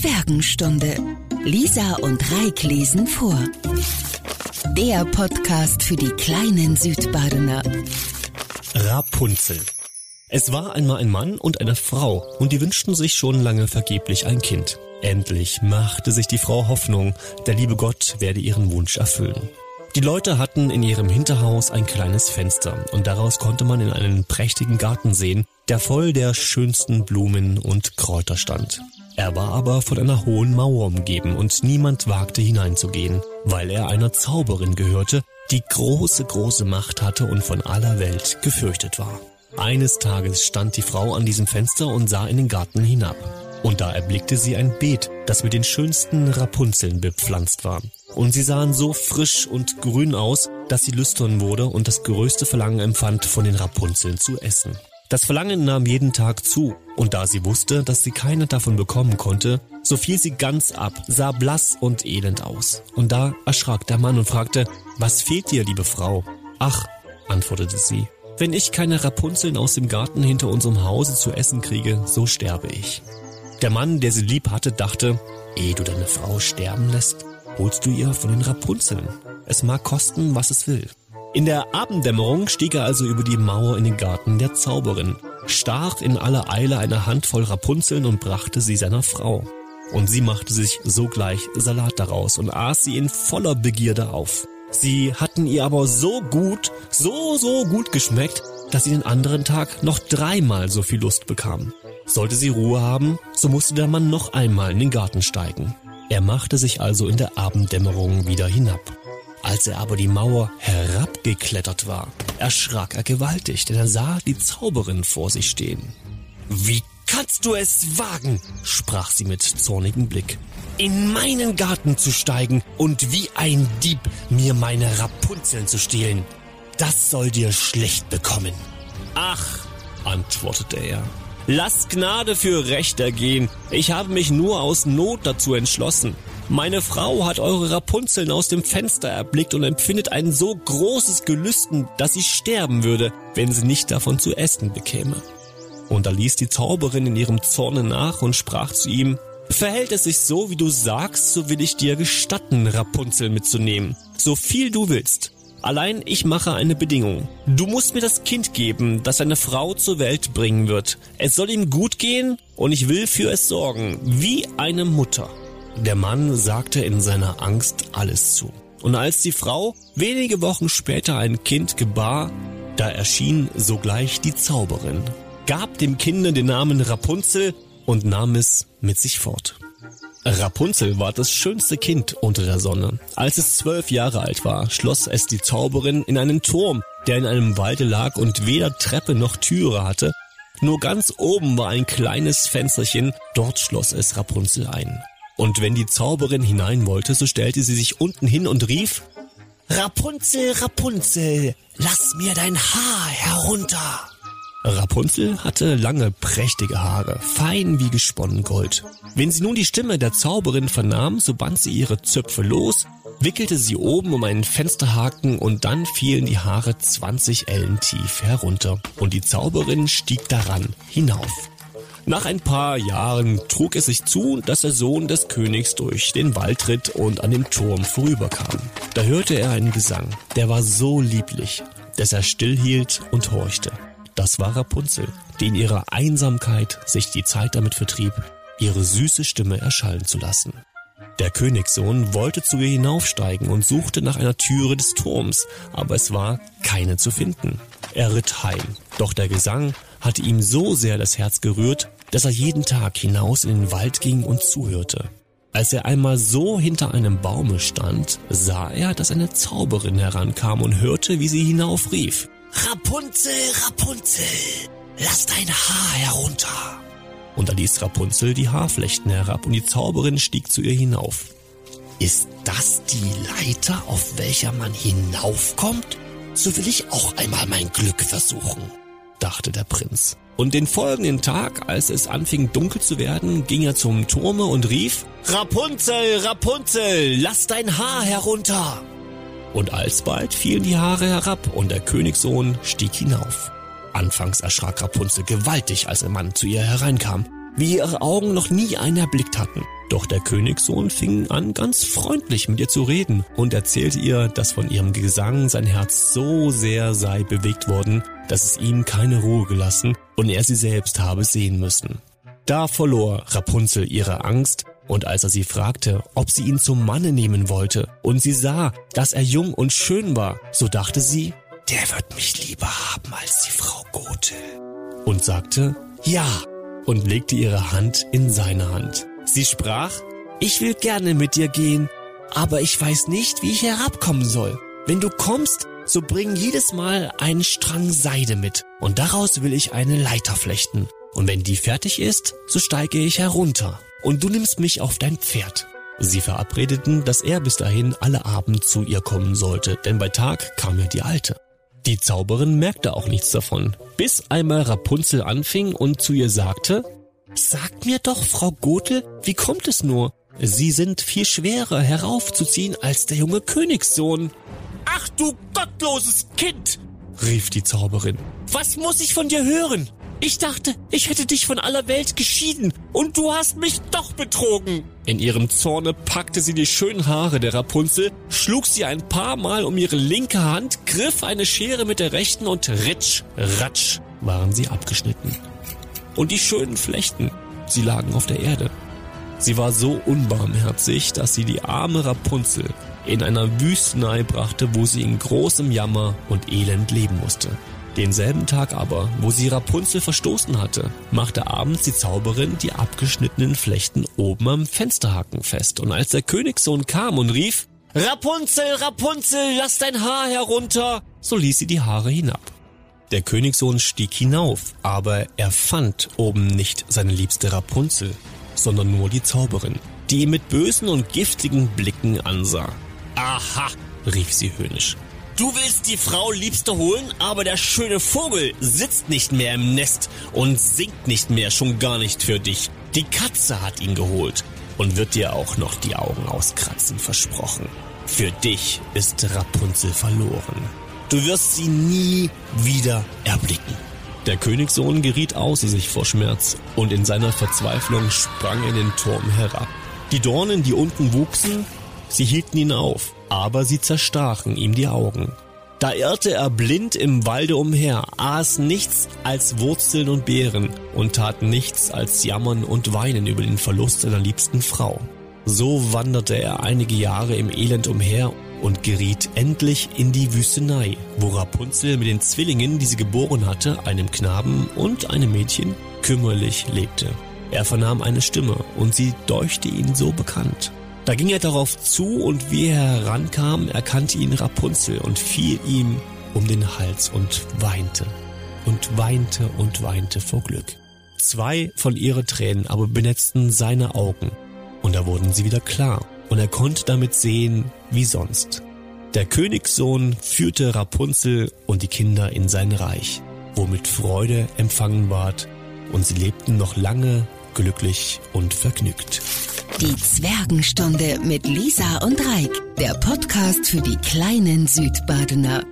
Zwergenstunde. Lisa und Reik lesen vor. Der Podcast für die kleinen Südbadener. Rapunzel. Es war einmal ein Mann und eine Frau und die wünschten sich schon lange vergeblich ein Kind. Endlich machte sich die Frau Hoffnung, der liebe Gott werde ihren Wunsch erfüllen. Die Leute hatten in ihrem Hinterhaus ein kleines Fenster und daraus konnte man in einen prächtigen Garten sehen, der voll der schönsten Blumen und Kräuter stand. Er war aber von einer hohen Mauer umgeben und niemand wagte hineinzugehen, weil er einer Zauberin gehörte, die große, große Macht hatte und von aller Welt gefürchtet war. Eines Tages stand die Frau an diesem Fenster und sah in den Garten hinab. Und da erblickte sie ein Beet, das mit den schönsten Rapunzeln bepflanzt war. Und sie sahen so frisch und grün aus, dass sie lüstern wurde und das größte Verlangen empfand, von den Rapunzeln zu essen. Das Verlangen nahm jeden Tag zu, und da sie wusste, dass sie keine davon bekommen konnte, so fiel sie ganz ab, sah blass und elend aus. Und da erschrak der Mann und fragte, was fehlt dir, liebe Frau? Ach, antwortete sie, wenn ich keine Rapunzeln aus dem Garten hinter unserem Hause zu essen kriege, so sterbe ich. Der Mann, der sie lieb hatte, dachte, ehe du deine Frau sterben lässt, holst du ihr von den Rapunzeln. Es mag kosten, was es will. In der Abenddämmerung stieg er also über die Mauer in den Garten der Zauberin, stach in aller Eile eine Handvoll Rapunzeln und brachte sie seiner Frau. Und sie machte sich sogleich Salat daraus und aß sie in voller Begierde auf. Sie hatten ihr aber so gut, so, so gut geschmeckt, dass sie den anderen Tag noch dreimal so viel Lust bekam. Sollte sie Ruhe haben, so musste der Mann noch einmal in den Garten steigen. Er machte sich also in der Abenddämmerung wieder hinab. Als er aber die Mauer herabgeklettert war, erschrak er gewaltig, denn er sah die Zauberin vor sich stehen. Wie kannst du es wagen, sprach sie mit zornigem Blick, in meinen Garten zu steigen und wie ein Dieb mir meine Rapunzeln zu stehlen? Das soll dir schlecht bekommen. Ach, antwortete er, Lass Gnade für Recht ergehen. Ich habe mich nur aus Not dazu entschlossen. Meine Frau hat eure Rapunzeln aus dem Fenster erblickt und empfindet ein so großes Gelüsten, dass sie sterben würde, wenn sie nicht davon zu essen bekäme. Und da ließ die Zauberin in ihrem Zorne nach und sprach zu ihm, Verhält es sich so, wie du sagst, so will ich dir gestatten, Rapunzel mitzunehmen, so viel du willst. Allein ich mache eine Bedingung. Du musst mir das Kind geben, das eine Frau zur Welt bringen wird. Es soll ihm gut gehen und ich will für es sorgen, wie eine Mutter. Der Mann sagte in seiner Angst alles zu. Und als die Frau wenige Wochen später ein Kind gebar, da erschien sogleich die Zauberin, gab dem Kinde den Namen Rapunzel und nahm es mit sich fort. Rapunzel war das schönste Kind unter der Sonne. Als es zwölf Jahre alt war, schloss es die Zauberin in einen Turm, der in einem Walde lag und weder Treppe noch Türe hatte. Nur ganz oben war ein kleines Fensterchen, dort schloss es Rapunzel ein. Und wenn die Zauberin hinein wollte, so stellte sie sich unten hin und rief, Rapunzel, Rapunzel, lass mir dein Haar herunter. Rapunzel hatte lange, prächtige Haare, fein wie gesponnen Gold. Wenn sie nun die Stimme der Zauberin vernahm, so band sie ihre Zöpfe los, wickelte sie oben um einen Fensterhaken und dann fielen die Haare 20 Ellen tief herunter und die Zauberin stieg daran hinauf. Nach ein paar Jahren trug es sich zu, dass der Sohn des Königs durch den Wald ritt und an dem Turm vorüberkam. Da hörte er einen Gesang, der war so lieblich, dass er stillhielt und horchte. Das war Rapunzel, die in ihrer Einsamkeit sich die Zeit damit vertrieb, ihre süße Stimme erschallen zu lassen. Der Königssohn wollte zu ihr hinaufsteigen und suchte nach einer Türe des Turms, aber es war keine zu finden. Er ritt heim, doch der Gesang hatte ihm so sehr das Herz gerührt, dass er jeden Tag hinaus in den Wald ging und zuhörte. Als er einmal so hinter einem Baume stand, sah er, dass eine Zauberin herankam und hörte, wie sie hinaufrief. Rapunzel, Rapunzel, lass dein Haar herunter. Und da ließ Rapunzel die Haarflechten herab und die Zauberin stieg zu ihr hinauf. Ist das die Leiter, auf welcher man hinaufkommt? So will ich auch einmal mein Glück versuchen, dachte der Prinz. Und den folgenden Tag, als es anfing dunkel zu werden, ging er zum Turme und rief, Rapunzel, Rapunzel, lass dein Haar herunter. Und alsbald fielen die Haare herab und der Königssohn stieg hinauf. Anfangs erschrak Rapunzel gewaltig, als ein Mann zu ihr hereinkam, wie ihre Augen noch nie einen erblickt hatten. Doch der Königssohn fing an, ganz freundlich mit ihr zu reden und erzählte ihr, dass von ihrem Gesang sein Herz so sehr sei bewegt worden, dass es ihm keine Ruhe gelassen und er sie selbst habe sehen müssen. Da verlor Rapunzel ihre Angst, und als er sie fragte, ob sie ihn zum Manne nehmen wollte, und sie sah, dass er jung und schön war, so dachte sie, der wird mich lieber haben als die Frau Gothel. Und sagte, ja, und legte ihre Hand in seine Hand. Sie sprach, ich will gerne mit dir gehen, aber ich weiß nicht, wie ich herabkommen soll. Wenn du kommst, so bring jedes Mal einen Strang Seide mit, und daraus will ich eine Leiter flechten. Und wenn die fertig ist, so steige ich herunter, und du nimmst mich auf dein Pferd. Sie verabredeten, dass er bis dahin alle Abend zu ihr kommen sollte, denn bei Tag kam ja die Alte. Die Zauberin merkte auch nichts davon, bis einmal Rapunzel anfing und zu ihr sagte, Sag mir doch, Frau Gotel, wie kommt es nur? Sie sind viel schwerer heraufzuziehen als der junge Königssohn. Ach du gottloses Kind, rief die Zauberin. Was muss ich von dir hören? Ich dachte, ich hätte dich von aller Welt geschieden und du hast mich doch betrogen. In ihrem Zorne packte sie die schönen Haare der Rapunzel, schlug sie ein paar Mal um ihre linke Hand, griff eine Schere mit der rechten und ritsch, ratsch waren sie abgeschnitten. Und die schönen Flechten, sie lagen auf der Erde. Sie war so unbarmherzig, dass sie die arme Rapunzel in einer Wüstenei brachte, wo sie in großem Jammer und Elend leben musste. Denselben Tag aber, wo sie Rapunzel verstoßen hatte, machte abends die Zauberin die abgeschnittenen Flechten oben am Fensterhaken fest. Und als der Königssohn kam und rief, Rapunzel, Rapunzel, lass dein Haar herunter, so ließ sie die Haare hinab. Der Königssohn stieg hinauf, aber er fand oben nicht seine liebste Rapunzel, sondern nur die Zauberin, die ihn mit bösen und giftigen Blicken ansah. Aha, rief sie höhnisch. Du willst die Frau Liebste holen, aber der schöne Vogel sitzt nicht mehr im Nest und singt nicht mehr, schon gar nicht für dich. Die Katze hat ihn geholt und wird dir auch noch die Augen auskratzen, versprochen. Für dich ist Rapunzel verloren. Du wirst sie nie wieder erblicken. Der Königssohn geriet außer sich vor Schmerz und in seiner Verzweiflung sprang er in den Turm herab. Die Dornen, die unten wuchsen, sie hielten ihn auf aber sie zerstachen ihm die Augen. Da irrte er blind im Walde umher, aß nichts als Wurzeln und Beeren und tat nichts als jammern und weinen über den Verlust seiner liebsten Frau. So wanderte er einige Jahre im Elend umher und geriet endlich in die Wüstenei, wo Rapunzel mit den Zwillingen, die sie geboren hatte, einem Knaben und einem Mädchen, kümmerlich lebte. Er vernahm eine Stimme und sie deuchte ihn so bekannt. Da ging er darauf zu und wie er herankam, erkannte ihn Rapunzel und fiel ihm um den Hals und weinte und weinte und weinte vor Glück. Zwei von ihren Tränen aber benetzten seine Augen und da wurden sie wieder klar und er konnte damit sehen wie sonst. Der Königssohn führte Rapunzel und die Kinder in sein Reich, wo mit Freude empfangen ward und sie lebten noch lange glücklich und vergnügt. Die Zwergenstunde mit Lisa und Reik, der Podcast für die kleinen Südbadener.